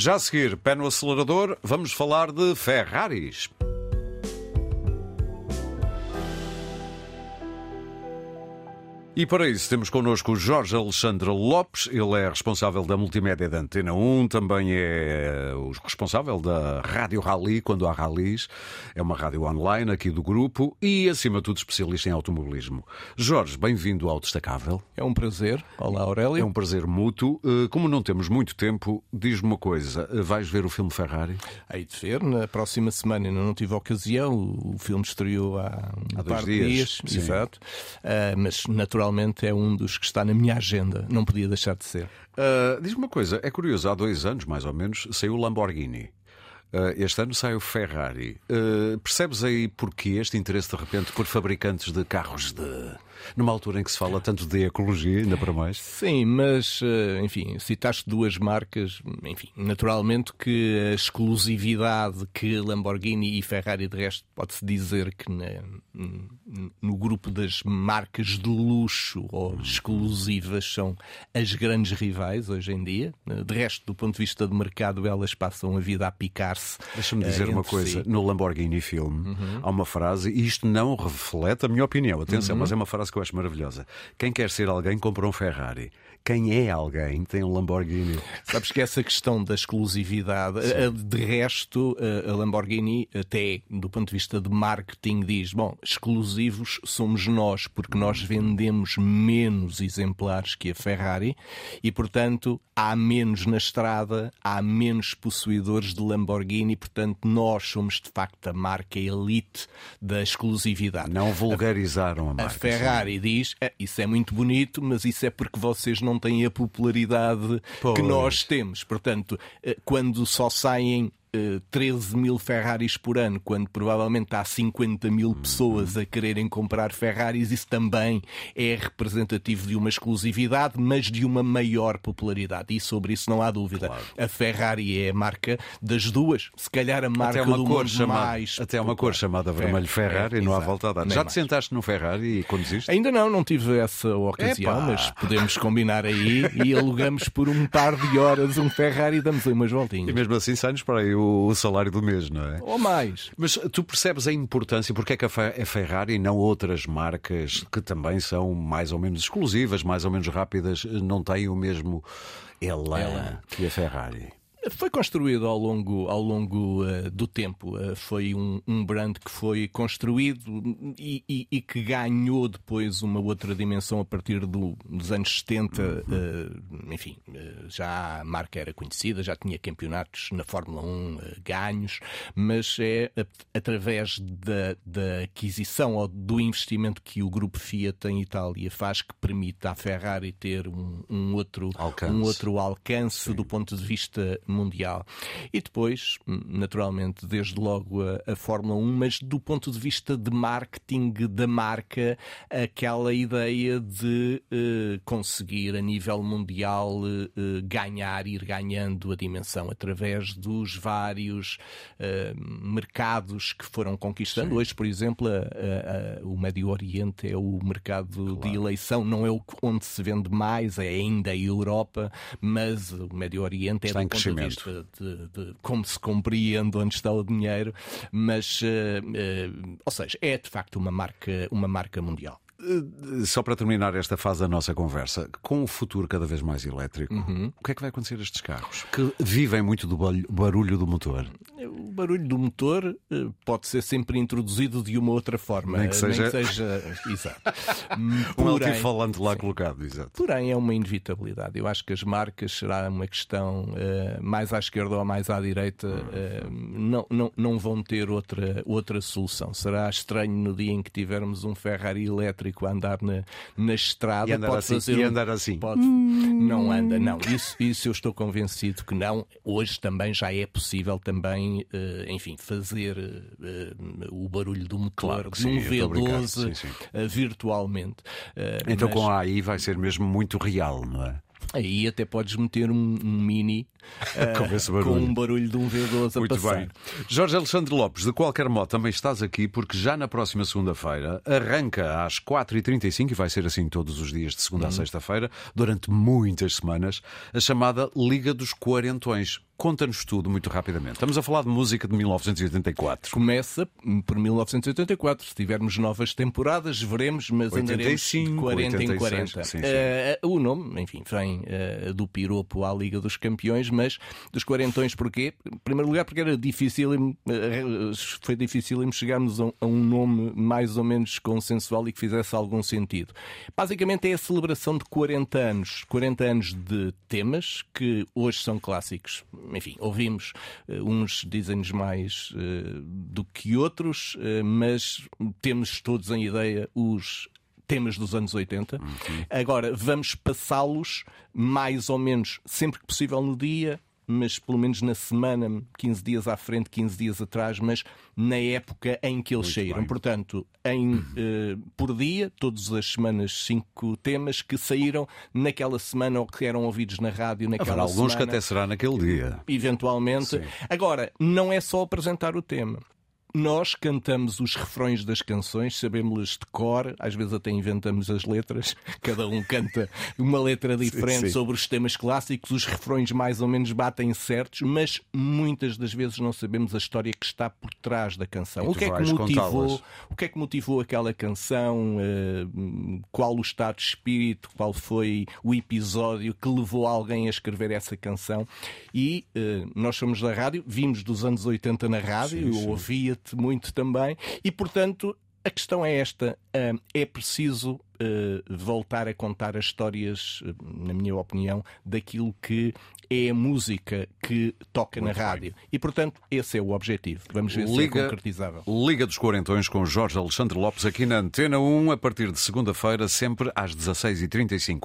Já a seguir, pé no acelerador, vamos falar de Ferraris. E para isso temos connosco o Jorge Alexandre Lopes, ele é responsável da multimédia da Antena 1, também é o responsável da Rádio Rally, quando há rallies, é uma rádio online aqui do grupo e, acima de tudo, especialista em automobilismo. Jorge, bem-vindo ao Destacável. É um prazer. Olá, Aurélio. É um prazer mútuo. Eh, como não temos muito tempo, diz-me uma coisa, eh, vais ver o filme Ferrari? Hei de ver, na próxima semana ainda não tive ocasião, o filme estreou há há par dias. dias, exato, uh, mas naturalmente é um dos que está na minha agenda, não podia deixar de ser. Uh, Diz-me uma coisa, é curioso, há dois anos, mais ou menos, saiu o Lamborghini. Uh, este ano sai o Ferrari. Uh, percebes aí porquê este interesse de repente por fabricantes de carros de. Numa altura em que se fala tanto de ecologia, ainda para mais? Sim, mas, uh, enfim, citaste duas marcas, enfim, naturalmente que a exclusividade que Lamborghini e Ferrari, de resto, pode-se dizer que na- no grupo das marcas de luxo ou exclusivas são as grandes rivais hoje em dia. De resto, do ponto de vista de mercado, elas passam a vida a picar-se. Deixa-me eh, dizer uma coisa: si. no Lamborghini filme há uma frase, e isto não reflete a minha opinião, atenção, mas é uma frase que eu acho maravilhosa. Quem quer ser alguém compra um Ferrari. Quem é alguém tem um Lamborghini. Sabes que essa questão da exclusividade, a- de resto, a a Lamborghini, até do ponto de vista de marketing, diz: bom, exclusivos somos nós, porque nós vendemos menos exemplares que a Ferrari e, portanto, há menos na estrada, há menos possuidores de Lamborghini, portanto, nós somos de facto a marca elite da exclusividade. Não vulgarizaram a A marca. Ferrari diz: "Ah, Isso é muito bonito, mas isso é porque vocês não têm a popularidade Pois. que nós temos. Portanto, eh, quando só saem. Eh, 13 mil Ferraris por ano, quando provavelmente há 50 mil pessoas a quererem comprar Ferraris, isso também é representativo de uma exclusividade, mas de uma maior popularidade. E sobre isso não há dúvida. A Ferrari é a marca das duas, se calhar a marca do cor mundo chamada, mais. até uma cor popular. chamada vermelho É, Ferrari, é, não há volta a dar. Já te mais. sentaste no Ferrari e conduziste? Ainda não, não tive essa ocasião, Epá! mas podemos combinar aí e alugamos por um par de horas um Ferrari e damos aí umas E voltinhas. mesmo assim sai-nos para aí o, o salário do mês, não é? Ou mais. Mas tu percebes a importância, porque é que a Fe- a Ferrari e não outras marcas que também são mais ou menos exclusivas, mais ou menos rápidas, não têm o mesmo elan que a Ferrari? Foi construído ao longo, ao longo eh, do tempo. Eh, foi um, um brand que foi construído e, e- e que ganhou depois uma outra dimensão a partir do- dos anos 70. eh, enfim, eh, já a marca era conhecida, já tinha campeonatos na Fórmula 1 eh, ganhos, mas é através da, da aquisição ou do investimento que o grupo Fiat em Itália faz que permite à Ferrari ter um, um outro Alcance. um outro alcance do ponto de vista mundial. E depois, naturalmente, desde logo a, a Fórmula 1, mas do ponto de vista de marketing da marca, aquela ideia de eh, conseguir a nível mundial eh, eh, ganhar, ir ganhando a dimensão através dos vários eh, mercados que foram conquistando. Hoje, por exemplo, a- a- o Médio Oriente é o mercado de eleição, não é o onde se vende mais, é ainda a Europa, mas o Médio Oriente é Está do ponto de. Vista de, de como se compreende onde está o dinheiro, mas, eh, eh, ou seja, é de facto uma marca, uma marca mundial. Eh, Só para terminar esta fase da nossa conversa, com o futuro cada vez mais elétrico, o que é que vai acontecer a estes carros? Que vivem muito do barulho do motor. O barulho do motor eh, pode ser sempre introduzido de uma outra forma. Nem que seja- Exato. Um Porém- altifalante lá colocado, exato. Porém, é uma inevitabilidade. Eu acho que as marcas será uma questão eh, mais à esquerda ou mais à direita, eh, não, não, não vão ter outra, outra solução. Será estranho no dia em que tivermos um Ferrari elétrico a andar na, na estrada. E andar pode assim, fazer andar assim. pode- Não anda, não. Isso, isso eu estou convencido que não. Hoje também já é possível também, eh, enfim, fazer eh, o barulho do motor Claro um brincar. V12 Sim, sim. eh, virtualmente. Então mas- com a AI vai ser mesmo muito real, não é? Aí até podes meter um, um mini Com esse com um barulho de um V12 a Muito passar. bem. Jorge Alexandre Lopes, de qualquer modo, também estás aqui porque já na próxima segunda-feira arranca às 4h35 e vai ser assim todos os dias de segunda Uhum. a sexta-feira, durante muitas semanas, a chamada Liga dos Quarentões. Conta-nos tudo muito rapidamente. Estamos a falar de música de 1984. Começa por 1984. Se tivermos novas temporadas, veremos, mas 85, andaremos de 40 86, em 40. sim, sim. Uh, o nome, enfim, vem uh, do piropo à Liga dos Campeões, mas dos quarentões porquê? Em primeiro lugar, porque era difícil, uh, foi difícil chegarmos a, a um nome mais ou menos consensual e que fizesse algum sentido. Basicamente é a celebração de 40 anos, 40 anos de temas que hoje são clássicos. Enfim, ouvimos, uns dizem-nos mais do que outros, mas temos todos em ideia os temas dos anos 80. Uhum. Agora, vamos passá-los mais ou menos sempre que possível no dia, mas pelo menos na semana, 15 dias à frente, 15 dias atrás, mas na época em que eles Muito saíram. Bem. Portanto, em, uhum. eh, por dia, todas as semanas, cinco temas que saíram naquela semana ou que eram ouvidos na rádio naquela Haverá alguns semana. que até será naquele dia. Eventualmente. Sim. Agora, não é só apresentar o tema nós cantamos os refrões das canções, sabemos de cor, às vezes até inventamos as letras, cada um canta uma letra diferente sim, sim. sobre os temas clássicos, os refrões mais ou menos batem certos, mas muitas das vezes não sabemos a história que está por trás da canção. O que, é que motivou, o que é que motivou aquela canção? Eh, qual o estado de espírito? Qual foi o episódio que levou alguém a escrever essa canção? E eh, nós somos da rádio, vimos dos anos 80 na rádio, sim, eu ouvia muito também, e portanto a questão é esta: é preciso uh, voltar a contar as histórias, uh, na minha opinião, daquilo que é a música que toca Muito na rádio. Bem. E, portanto, esse é o objetivo. Vamos ver Liga, se é concretizável. Liga dos Quarentões com Jorge Alexandre Lopes aqui na Antena 1, a partir de segunda-feira, sempre às 16h35.